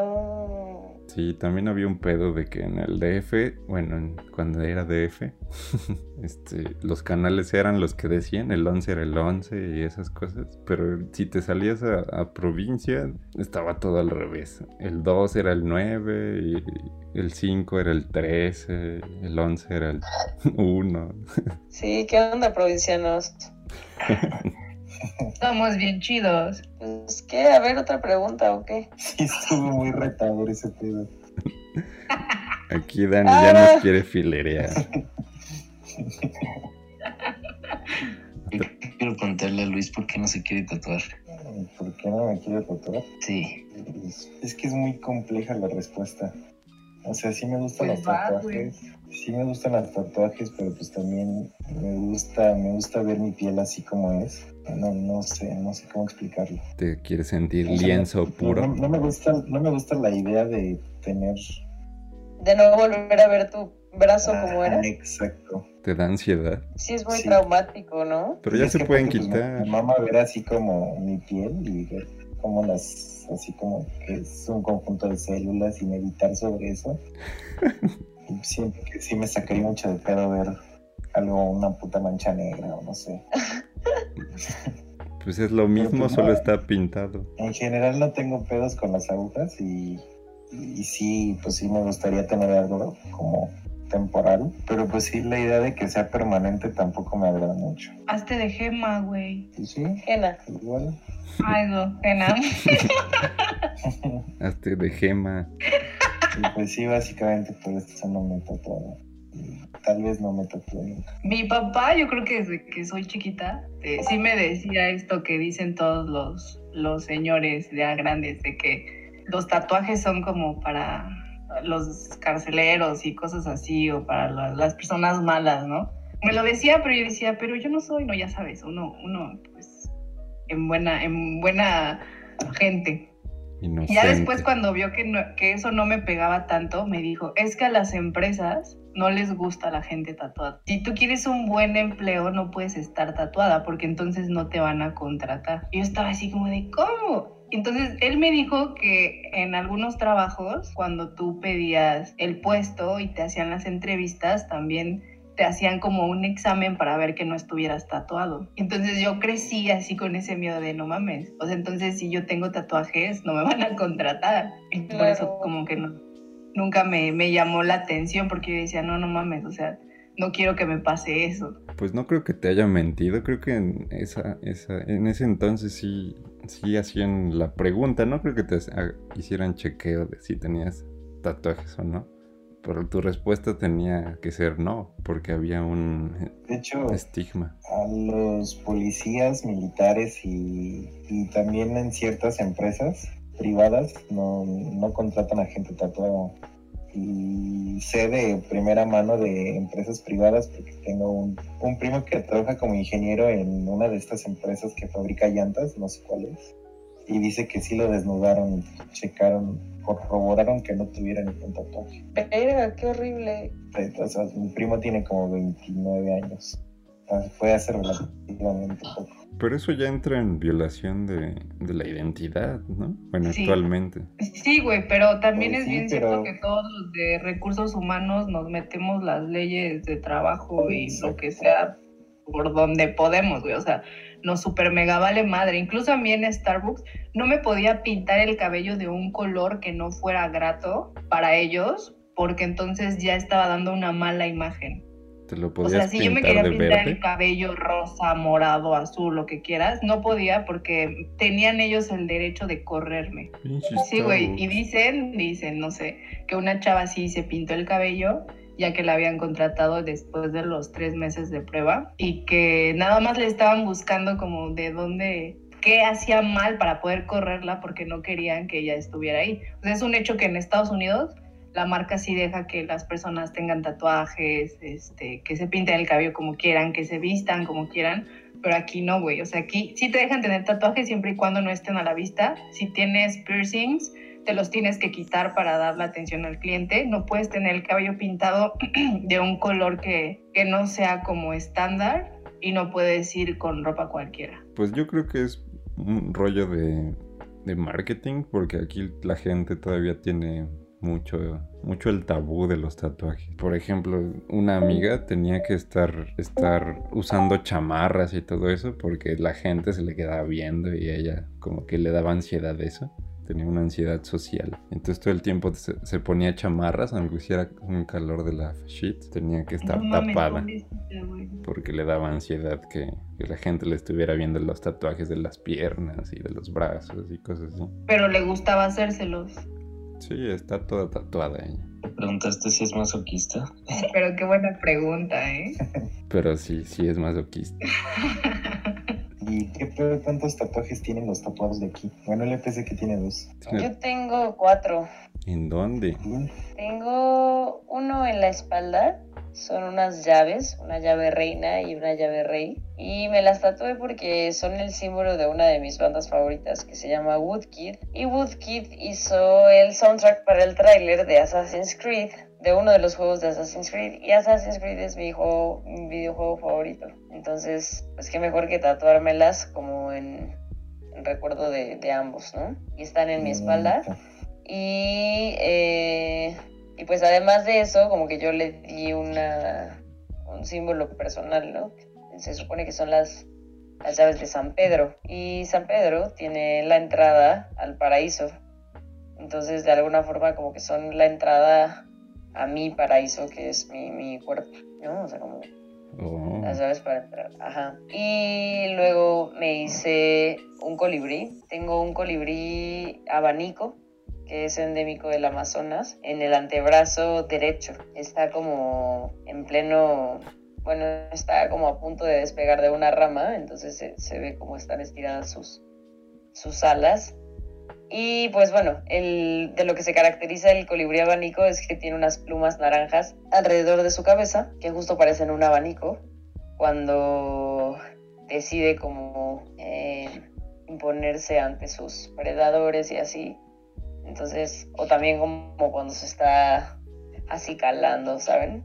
Sí, también había un pedo de que en el DF, bueno, en- cuando era DF, este, los canales eran los que decían, el 11 era el 11 y esas cosas, pero si te salías a, a provincia, estaba todo al revés. El 2 era el 9 y el 5 era el 13, el 11 era el 1. Sí, ¿qué onda, provincianos? Somos bien chidos. Pues, ¿qué? A ver, otra pregunta, ¿o qué? Sí, estuvo muy retador ese pedo. Aquí Dani ya Ah. nos quiere filerear. Quiero preguntarle a Luis por qué no se quiere tatuar. ¿Por qué no me quiero tatuar? Sí. Es, es que es muy compleja la respuesta. O sea, sí me gustan Pues los va, tatuajes. Sí me gustan los tatuajes, pero pues también me gusta, me gusta ver mi piel así como es. No, no sé, no sé cómo explicarlo. ¿Te quieres sentir O sea, lienzo puro? No, no me gusta, no me gusta la idea de tener. De no volver a ver tu brazo como Ah, era. Exacto. ¿Te da ansiedad? Sí, es muy Sí. traumático, ¿no? Pero ya Es se que pueden pues, quitar. Me mama ver así como mi piel y ver como las, así como que es un conjunto de células y meditar sobre eso. siento que sí me sacaría mucho de pedo ver algo, una puta mancha negra o no sé. Pues es lo mismo, pues, solo no. está pintado. En general no tengo pedos con las agujas y, y sí, pues sí me gustaría tener algo como temporal, pero pues sí la idea de que sea permanente tampoco me agrada mucho. Hazte de gema, güey. Y sí, Jena. igual. Ay, no. Hazte de gema. Y pues sí, básicamente por eso no me tatuaba. Tal vez no me tatué nunca. Mi papá, yo creo que desde que soy chiquita, eh, sí me decía esto que dicen todos los, los señores ya grandes, de que los tatuajes son como para los carceleros y cosas así, o para la- las personas malas, ¿no? Me lo decía, pero yo decía, pero yo no soy, no, ya sabes, uno, uno, pues, en buena, en buena gente. Y Inocente. ya después cuando vio que, no- que eso no me pegaba tanto, me dijo, es que a las empresas no les gusta la gente tatuada. Si tú quieres un buen empleo, no puedes estar tatuada porque entonces no te van a contratar. Yo estaba así como de, ¿cómo? Entonces él me dijo que en algunos trabajos, cuando tú pedías el puesto y te hacían las entrevistas, también te hacían como un examen para ver que no estuvieras tatuado. Entonces yo crecí así con ese miedo de no mames. O sea, entonces si yo tengo tatuajes no me van a contratar. Y por eso como que no, nunca me, me llamó la atención porque yo decía, no, no mames, o sea, no quiero que me pase eso. Pues no creo que te haya mentido, creo que en, esa, esa, en ese entonces sí, sí hacían la pregunta, no creo que te hicieran chequeo de si tenías tatuajes o no. Pero tu respuesta tenía que ser no, porque había un De hecho, estigma. a los policías, militares y, y también en ciertas empresas privadas no, no contratan a gente tatuada. Y sé de primera mano de empresas privadas porque tengo un, un primo que trabaja como ingeniero en una de estas empresas que fabrica llantas, no sé cuál es. Y dice que sí lo desnudaron, checaron, corroboraron que no tuviera ningún tatuaje. Verga, qué horrible. O sea, mi primo tiene como 29 años. Fue hace relativamente poco. Pero eso ya entra en violación de, de la identidad, ¿no? Bueno, Sí. actualmente. Sí, güey, pero también Pues es sí, bien pero- cierto que todos los de recursos humanos nos metemos las leyes de trabajo y lo que sea por donde podemos, güey. O sea, nos super mega vale madre. Incluso a mí en Starbucks no me podía pintar el cabello de un color que no fuera grato para ellos, porque entonces ya estaba dando una mala imagen. Te lo O podías sea, si yo me quería pintar verde. el cabello rosa, morado, azul, lo que quieras, no podía porque tenían ellos el derecho de correrme. Sí, güey, y dicen, dicen, no sé, que una chava sí se pintó el cabello ya que la habían contratado después de los tres meses de prueba y que nada más le estaban buscando como de dónde, qué hacía mal para poder correrla porque no querían que ella estuviera ahí. Sea, es un hecho que en Estados Unidos la marca sí deja que las personas tengan tatuajes, este, que se pinten el cabello como quieran, que se vistan como quieran, pero aquí no, güey. O sea, aquí sí te dejan tener tatuajes siempre y cuando no estén a la vista. Si tienes piercings, te los tienes que quitar para dar la atención al cliente. No puedes tener el cabello pintado de un color que, que no sea como estándar y no puedes ir con ropa cualquiera. Pues yo creo que es un rollo de, de marketing, porque aquí la gente todavía tiene mucho, mucho el tabú de los tatuajes. Por ejemplo, una amiga tenía que estar, estar usando chamarras y todo eso, porque la gente se le quedaba viendo y ella como que le daba ansiedad eso. Tenía una ansiedad social. Entonces todo el tiempo se, se ponía chamarras, aunque hiciera un calor de la shit, tenía que estar No tapada porque le daba ansiedad que, que la gente le estuviera viendo los tatuajes de las piernas y de los brazos y cosas así. Pero le gustaba hacérselos. Sí, está toda tatuada ella. ¿Te preguntaste si es masoquista? Pero qué buena pregunta, ¿eh? Pero sí, sí es masoquista. ¿Y qué pedo cuántos tatuajes tienen los tatuados de aquí? Bueno, el EPC que tiene dos. Yo tengo cuatro. ¿En dónde? Tengo uno en la espalda. Son unas llaves, una llave reina y una llave rey. Y me las tatué porque son el símbolo de una de mis bandas favoritas que se llama Woodkid. Y Woodkid hizo el soundtrack para el tráiler de Assassin's Creed, de uno de los juegos de Assassin's Creed. Y Assassin's Creed es mi, juego, mi videojuego favorito. Entonces, pues qué mejor que tatuármelas como en, en recuerdo de, de ambos, ¿no? Y están en mi espalda. Y, eh, y pues además de eso, como que yo le di una, un símbolo personal, ¿no? Se supone que son las, las llaves de San Pedro. Y San Pedro tiene la entrada al paraíso. Entonces, de alguna forma, como que son la entrada a mi paraíso, que es mi, mi cuerpo, ¿no? O sea, como Oh, llaves para entrar. Ajá. Y luego me hice un colibrí. Tengo un colibrí abanico que es endémico del Amazonas en el antebrazo derecho. Está como en pleno, bueno, está como a punto de despegar de una rama, entonces se, se ve como están estiradas sus, sus alas. Y pues bueno, el, de lo que se caracteriza el colibrí abanico es que tiene unas plumas naranjas alrededor de su cabeza, que justo parecen un abanico, cuando decide como eh, imponerse ante sus predadores y así. Entonces, o también como cuando se está así calando, ¿saben?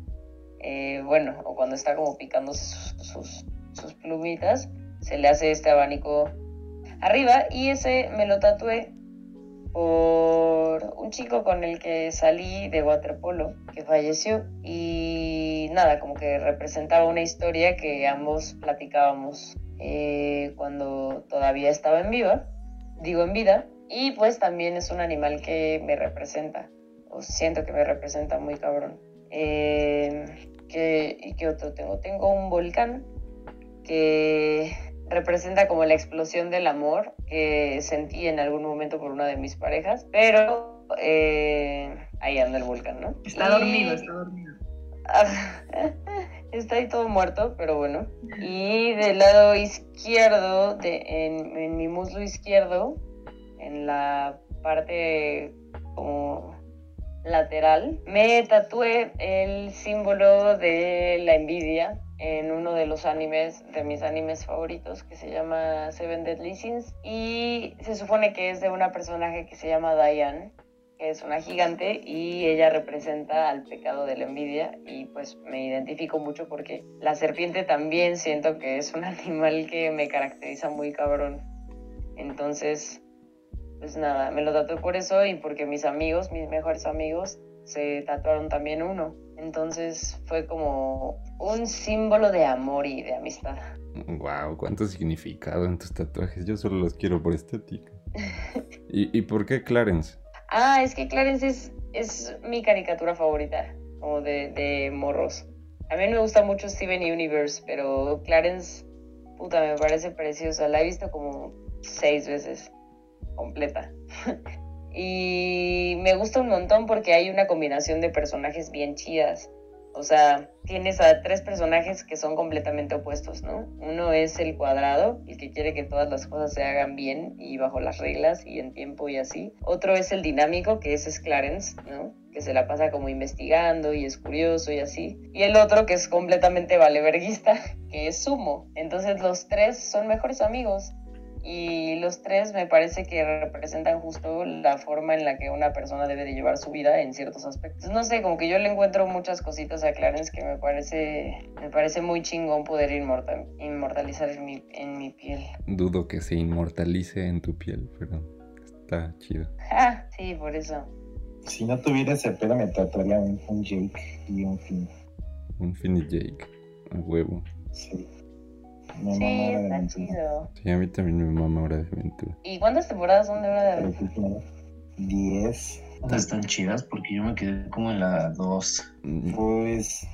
Eh, bueno, o cuando está como picándose sus, sus, sus plumitas, se le hace este abanico arriba y ese me lo tatué por un chico con el que salí de waterpolo que falleció y nada, como que representaba una historia que ambos platicábamos eh, cuando todavía estaba en viva, digo en vida, y pues también es un animal que me representa, o siento que me representa muy cabrón. Eh, ¿qué, ¿Y qué otro tengo? Tengo un volcán que representa como la explosión del amor que sentí en algún momento por una de mis parejas, pero eh, ahí anda el volcán, ¿no? Está dormido, está dormido. está ahí todo muerto, pero bueno. Y del lado izquierdo, de, en, en mi muslo izquierdo, en la parte como lateral, me tatué el símbolo de la envidia en uno de los animes, de mis animes favoritos, que se llama Seven Deadly Sins. Y se supone que es de una personaje que se llama Diane, que es una gigante y ella representa al pecado de la envidia y pues me identifico mucho porque la serpiente también siento que es un animal que me caracteriza muy cabrón. Entonces, pues nada, me lo tatué por eso y porque mis amigos, mis mejores amigos, se tatuaron también uno. Entonces fue como un símbolo de amor y de amistad. Wow, cuánto significado en tus tatuajes. Yo solo los quiero por estética. ¿Y, ¿Y por qué Clarence? Ah, es que Clarence es, es mi caricatura favorita, como de, de morros. A mí me gusta mucho Steven Universe, pero Clarence, puta, me parece preciosa. La he visto como seis veces completa. y me gusta un montón porque hay una combinación de personajes bien chidas. O sea, tienes a tres personajes que son completamente opuestos, ¿no? Uno es el cuadrado, el que quiere que todas las cosas se hagan bien y bajo las reglas y en tiempo y así. Otro es el dinámico, que es Clarence, ¿no? Que se la pasa como investigando y es curioso y así. Y el otro que es completamente valeverguista, que es Sumo. Entonces los tres son mejores amigos y los tres me parece que representan justo la forma en la que una persona debe de llevar su vida en ciertos aspectos. No sé, como que yo le encuentro muchas cositas a Clarence que me parece, me parece muy chingón poder inmortal, inmortalizar en mi, en mi piel. Dudo que se inmortalice en tu piel, pero está chido. Ah, sí, por eso. Si no tuviera ese pedo me tatuaría un, un Jake y un Finn. Un Finn y Jake, a huevo. Sí. Sí, Me está Aventura. chido. Sí, a mí también me mama Hora de Aventura. ¿Y cuántas temporadas son de Hora de Aventura? 10. Todas están chidas porque yo me quedé como en la 2. Mm, Pues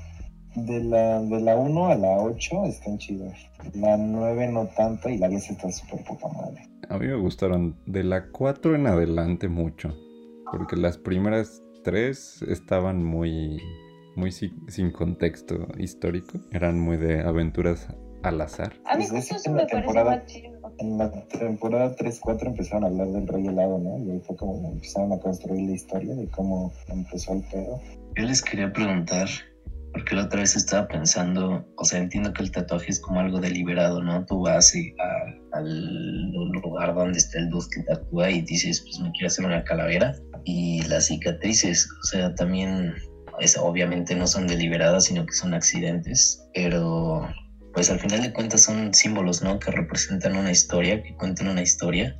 de la, de la 1 a la 8 están chidas. La 9 no tanto y la 10 está súper poca madre. A mí me gustaron de la 4 en adelante mucho. Porque las primeras tres estaban muy, muy si- sin contexto histórico. Eran muy de aventuras al azar. A mí Pues justo es eso me la parece temporada- más chido. En la temporada 3-4 empezaron a hablar del rey helado, ¿no? Y ahí fue como empezaron a construir la historia de cómo empezó el pedo. Yo les quería preguntar, porque la otra vez estaba pensando, o sea, entiendo que el tatuaje es como algo deliberado, ¿no? Tú vas y a- al lugar donde está el dude que tatúa y dices, pues me quiero hacer una calavera. Y las cicatrices, o sea, también, es, obviamente no son deliberadas, sino que son accidentes, pero pues al final de cuentas son símbolos, ¿no? Que representan una historia, que cuentan una historia.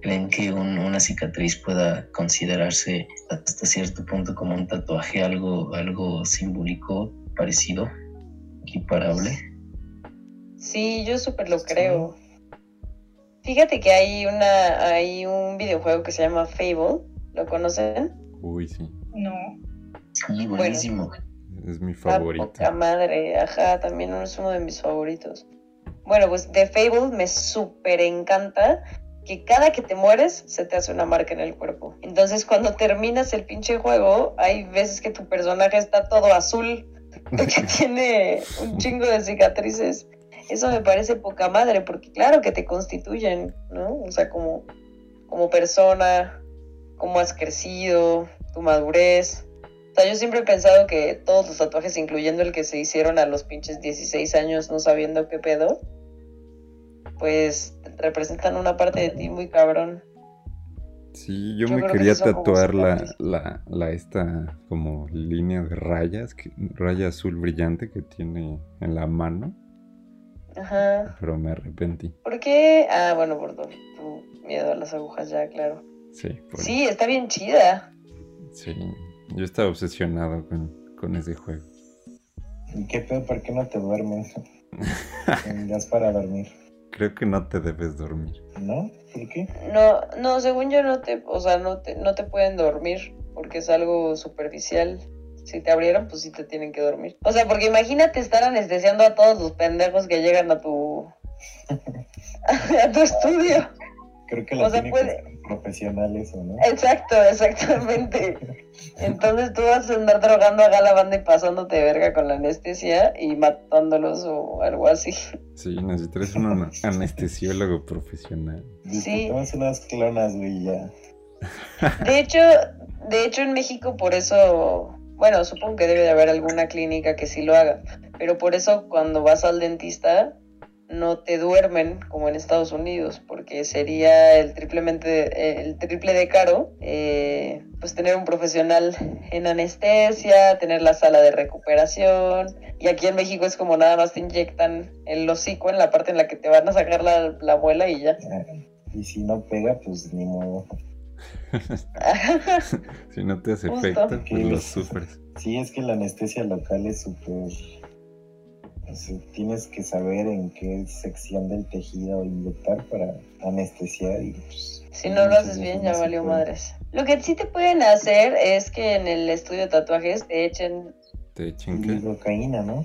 ¿Creen que un- una cicatriz pueda considerarse hasta cierto punto como un tatuaje, algo, algo simbólico parecido, equiparable? Sí, yo súper lo creo. Fíjate que hay una, hay un videojuego que se llama Fable, ¿lo conocen? Uy, sí. No. Sí, buenísimo. Es mi favorito. poca madre, ajá, también es uno de mis favoritos. Bueno, pues de Fable me súper encanta que cada que te mueres se te hace una marca en el cuerpo. Entonces cuando terminas el pinche juego, hay veces que tu personaje está todo azul, porque tiene un chingo de cicatrices. Eso me parece poca madre, porque claro que te constituyen, ¿no? O sea, como, como persona, cómo has crecido, tu madurez. O sea, yo siempre he pensado que todos los tatuajes, incluyendo el que se hicieron a los pinches 16 años no sabiendo qué pedo, pues representan una parte de ti muy cabrón. Sí, yo, Yo me que quería tatuar la, la, la esta como línea de rayas, que- raya azul brillante que tiene en la mano, Ajá. pero me arrepentí. ¿Por qué? Ah, bueno, por tu, tu miedo a las agujas, ya, claro. Sí, por- Sí, está bien chida. sí. Yo estaba obsesionado con, con ese juego. ¿Y qué pedo? ¿Por qué no te duermes? Gas para dormir, Creo que no te debes dormir. ¿no? ¿Por qué? No, no, según yo no te, o sea, no te, no te pueden dormir porque es algo superficial. Si te abrieron, pues sí te tienen que dormir. O sea, porque imagínate estar anestesiando a todos los pendejos que llegan a tu a tu estudio. Creo que lo O sea, tiene puede- que ser profesional eso, ¿no? Exacto, exactamente. Entonces tú vas a andar drogando a la banda y pasándote de verga con la anestesia y matándolos o algo así. Sí, necesitas un anestesiólogo profesional. Sí. tomas unas clonas, güey, ya. De hecho, de hecho en México por eso, bueno, supongo que debe de haber alguna clínica que sí lo haga, pero por eso cuando vas al dentista no te duermen como en Estados Unidos, porque sería el triplemente el triple de caro, eh, pues tener un profesional en anestesia, tener la sala de recuperación, y aquí en México es como nada más te inyectan el hocico en la parte en la que te van a sacar la, la muela y ya. Y si no pega, pues ni modo. Si no te hace Justo. efecto, pues lo Sí. sufres. Sí, es que la anestesia local es súper... tienes que saber en qué sección del tejido inyectar para anestesiar y pues... Si no lo haces bien, ya valió madres. Lo que sí te pueden hacer es que en el estudio de tatuajes te echen, Te echen lidocaína, ¿no?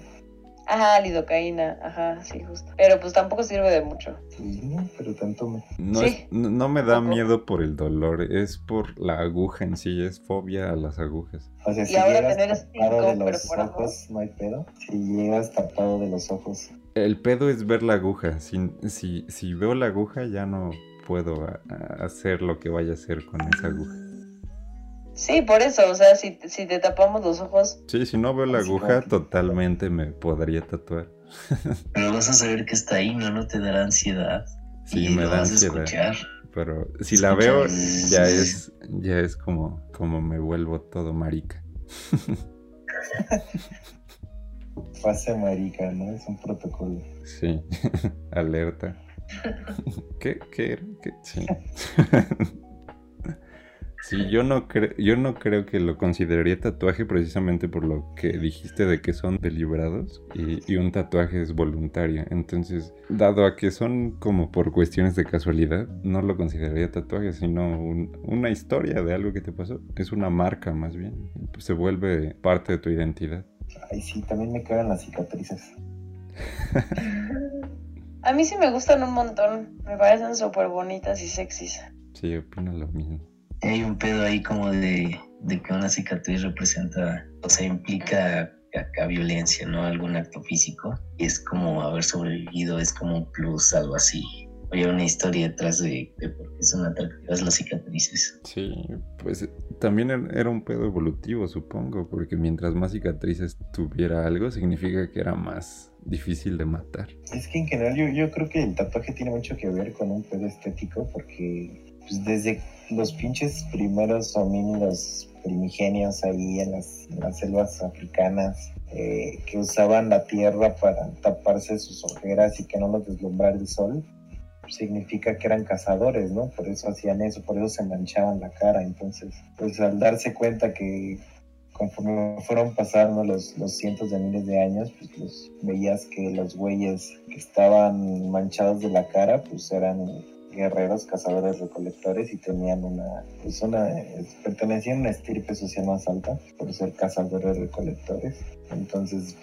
Ajá, lidocaína, ajá, sí, justo. Pero pues tampoco sirve de mucho. Sí, pero tanto me... No, Sí. es- no, no me da Poco. miedo por el dolor, es por la aguja en sí, es fobia a las agujas. O sea, Y si ahora llegas tener tapado cinco de los perforados. ojos, no hay pedo. Si llegas tapado de los ojos, El pedo es ver la aguja. Si, si, si veo la aguja, ya no puedo a- a hacer lo que vaya a hacer con esa aguja. Sí, por eso, o sea, si, si te tapamos los ojos, Sí, si no veo la aguja, que- totalmente me podría tatuar. Pero vas a saber que está ahí, ¿no? No te dará ansiedad. Sí, y me lo da vas a ansiedad. escuchar. Pero si la veo, ya es, ya es como, como me vuelvo todo marica. fase marica, ¿no? Es un protocolo. Sí, alerta. ¿Qué? ¿Qué era? ¿Qué? Sí. Sí, yo no, cre- yo no creo que lo consideraría tatuaje precisamente por lo que dijiste de que son deliberados y, y un tatuaje es voluntario. Entonces, dado a que son como por cuestiones de casualidad, no lo consideraría tatuaje, sino un- una historia de algo que te pasó. Es una marca más bien. Se vuelve parte de tu identidad. Ay, sí, también me cagan las cicatrices. a mí sí me gustan un montón. Me parecen súper bonitas y sexys. Sí, opino lo mismo. Hay un pedo ahí como de, de que una cicatriz representa, o sea, implica acá violencia, ¿no? Algún acto físico. Y es como haber sobrevivido, es como un plus, algo así. Oye, una historia detrás de, de por qué son atractivas las cicatrices. Sí, pues también er- era un pedo evolutivo, supongo, porque mientras más cicatrices tuviera algo, significa que era más difícil de matar. Es que en general yo, yo creo que el tatuaje tiene mucho que ver con un pedo estético porque pues, desde los pinches primeros homínidos primigenios ahí en las, selvas africanas eh, que usaban la tierra para taparse sus ojeras y que no los deslumbrara el sol, significa que eran cazadores, ¿no? Por eso hacían eso, por eso se manchaban la cara. Entonces, pues al darse cuenta que conforme fueron pasando los, los cientos de miles de años, pues los, veías que los güeyes que estaban manchados de la cara, pues eran guerreros, cazadores, recolectores y tenían una, pues una, pertenecían a una estirpe social más alta por ser cazadores, recolectores. Entonces,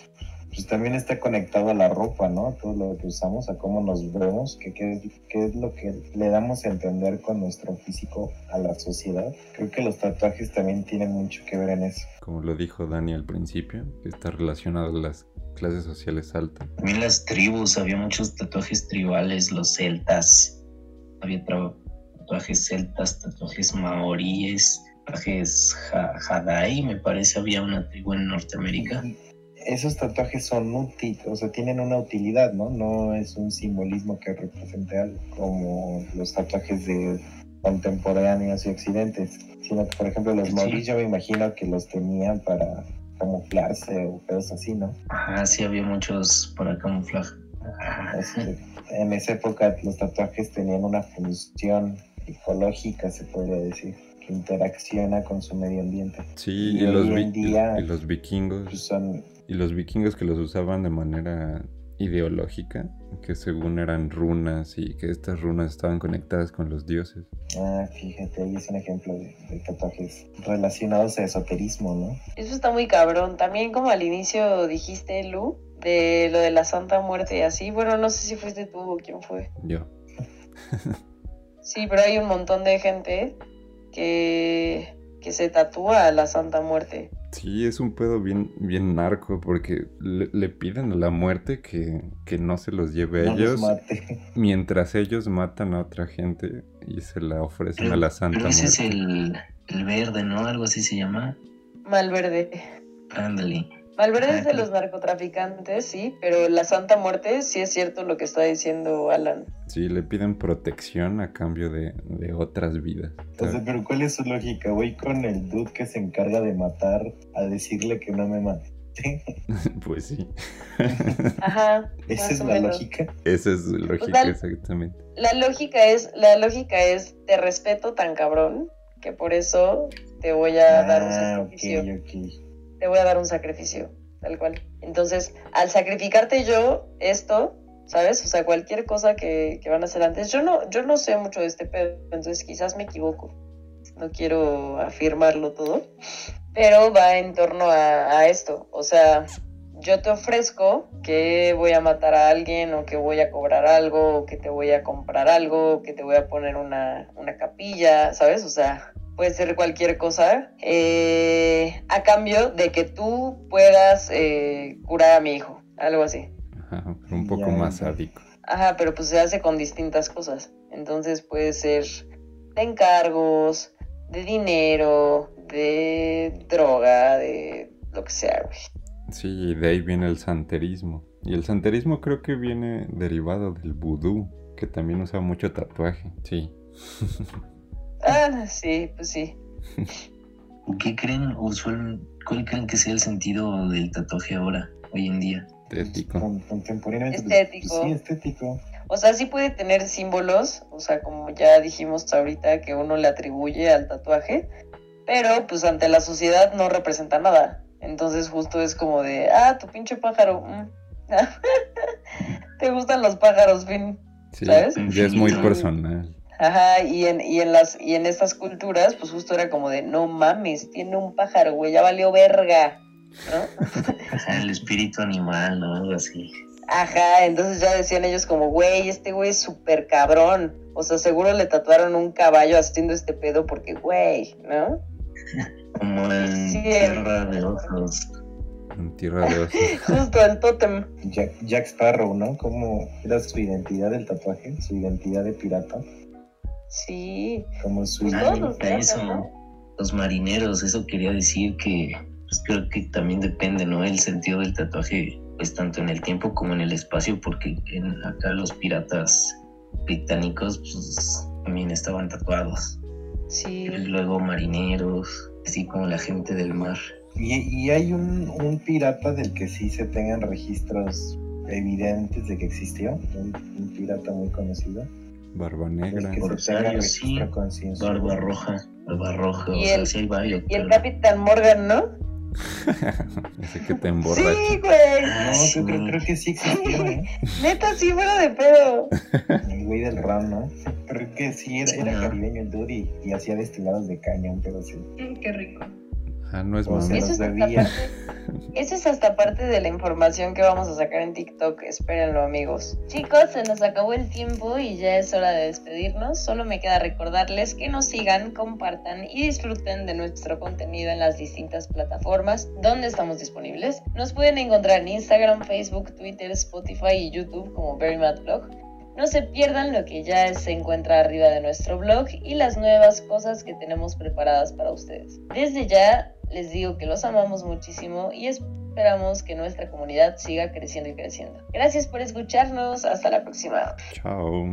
pues también está conectado a la ropa, ¿no? Todo lo que usamos, a cómo nos vemos, que qué es, qué es lo que le damos a entender con nuestro físico a la sociedad. Creo que los tatuajes también tienen mucho que ver en eso. Como lo dijo Dani al principio, está relacionado a las clases sociales altas. También las tribus, había muchos tatuajes tribales, los celtas. Había tatuajes celtas, tatuajes maoríes, tatuajes Hadai, me parece, había una tribu en Norteamérica. Esos tatuajes son útiles, o sea, tienen una utilidad, ¿no? No es un simbolismo que represente algo, como los tatuajes de contemporáneos y occidentes, sino que, por ejemplo, los Sí. maoríes yo me imagino que los tenían para camuflarse o cosas así, ¿no? Ajá, sí, había muchos para camuflaje. Este, en esa época los tatuajes tenían una función ecológica, se podría decir, que interacciona con su medio ambiente. Sí, Y y, los, vi- día- y los Pues vikingos. son, Y los vikingos que los usaban de manera ideológica, que según eran runas y que estas runas estaban conectadas con los dioses. Ah, fíjate, ahí es un ejemplo de, de tatuajes relacionados a esoterismo, ¿no? Eso está muy cabrón. También como al inicio dijiste, Lu, de lo de la Santa Muerte y así. Bueno, no sé si fuiste tú o quién fue. Yo. Sí, pero hay un montón de gente que, que se tatúa a la Santa Muerte. Sí, es un pedo bien, bien narco porque le, le piden a la muerte que, que no se los lleve a No los ellos mate. mientras ellos matan a otra gente y se la ofrecen Pero, a la Santa pero ese es Muerte. el, el verde, ¿no? Algo así se llama. Malverde. Ándale. Malverde es de los narcotraficantes, sí, pero la Santa Muerte sí es cierto lo que está diciendo Alan. Sí, le piden protección a cambio de, de otras vidas. Entonces, pero ¿cuál es su lógica? Voy con el dude que se encarga de matar a decirle que no me mate. pues sí, Ajá. Esa es o la menos. lógica. esa es su lógica Total. exactamente. La lógica es, la lógica es, te respeto tan cabrón que por eso te voy a dar un Ah, ok, sacrificio. Te voy a dar un sacrificio, tal cual. Entonces, al sacrificarte yo esto, ¿sabes? O sea, cualquier cosa que, van a hacer antes. Yo no, yo no sé mucho de este pedo, entonces quizás me equivoco. No quiero afirmarlo todo. Pero va en torno a, esto. O sea, yo te ofrezco que voy a matar a alguien o que voy a cobrar algo o que te voy a comprar algo que te voy a poner una, una capilla, ¿sabes? O sea, puede ser cualquier cosa eh, a cambio de que tú puedas eh, curar a mi hijo, algo así. Ajá, pero un poco Ya, más sádico. Ajá, pero pues se hace con distintas cosas. Entonces puede ser de encargos, de dinero, de droga, de lo que sea, güey. Sí, y de ahí viene el santerismo. Y el santerismo creo que viene derivado del vudú, que también usa mucho tatuaje. Sí. Ah, sí, pues sí. ¿Qué creen usual, cuál creen que sea el sentido del tatuaje ahora, hoy en día? Estético. Con- Contemporáneamente. pues, Estético. Sí, estético. O sea, sí puede tener símbolos, o sea, como ya dijimos ahorita que uno le atribuye al tatuaje, pero pues ante la sociedad no representa nada. Entonces justo es como de, ah, tu pinche pájaro. mm. ¿Te gustan los pájaros, Fin? Sí, ¿Sabes? ya es muy personal. Ajá, y en, y en las, y en estas culturas, pues justo era como de, no mames, tiene un pájaro, güey, ya valió verga. ¿No? Ajá, el espíritu animal, ¿no? Algo así. Ajá, entonces ya decían ellos como, güey, este güey es súper cabrón. O sea, seguro le tatuaron un caballo haciendo este pedo porque, güey, ¿no? Como en Sí. Tierra de Osos. En tierra de osos. Justo el tótem. Jack, Jack Sparrow, ¿no? ¿Cómo era su identidad del tatuaje? Su identidad de pirata. Sí. Como su Pues Ah, eso, ¿no? los marineros, eso quería decir que pues creo que también depende, ¿no? El sentido del tatuaje, pues tanto en el tiempo como en el espacio, porque en, acá los piratas británicos, pues también estaban tatuados. Sí. Y luego marineros, así como la gente del mar. Y, y hay un, un pirata del que sí se tengan registros evidentes de que existió. Un, un pirata muy conocido. Barba negra. Corsario, sí. Barba roja, barba roja, o Y sea, el- sí hay varios. Y el Capitán Morgan, ¿no? Ese que te emborracha. Sí, güey. Ah, No, sí. yo creo, creo que sí existió, ¿eh? Neta, sí, fuera de pedo. El güey del ram, ¿no? Creo que sí, era, era caribeño el dude y, y hacía destilados de caña, un pedo así. Mm, Qué rico. Ah, no es mami. Eso es, hasta bebía. parte, eso es hasta parte de la información que vamos a sacar en TikTok. Espérenlo, amigos. Chicos, se nos acabó el tiempo y ya es hora de despedirnos. Solo me queda recordarles que nos sigan, compartan y disfruten de nuestro contenido en las distintas plataformas donde estamos disponibles. Nos pueden encontrar en Instagram, Facebook, Twitter, Spotify y YouTube como Very Mad Blog. No se pierdan lo que ya se encuentra arriba de nuestro blog y las nuevas cosas que tenemos preparadas para ustedes. Desde ya les digo que los amamos muchísimo y esperamos que nuestra comunidad siga creciendo y creciendo. Gracias por escucharnos. Hasta la próxima. Chao.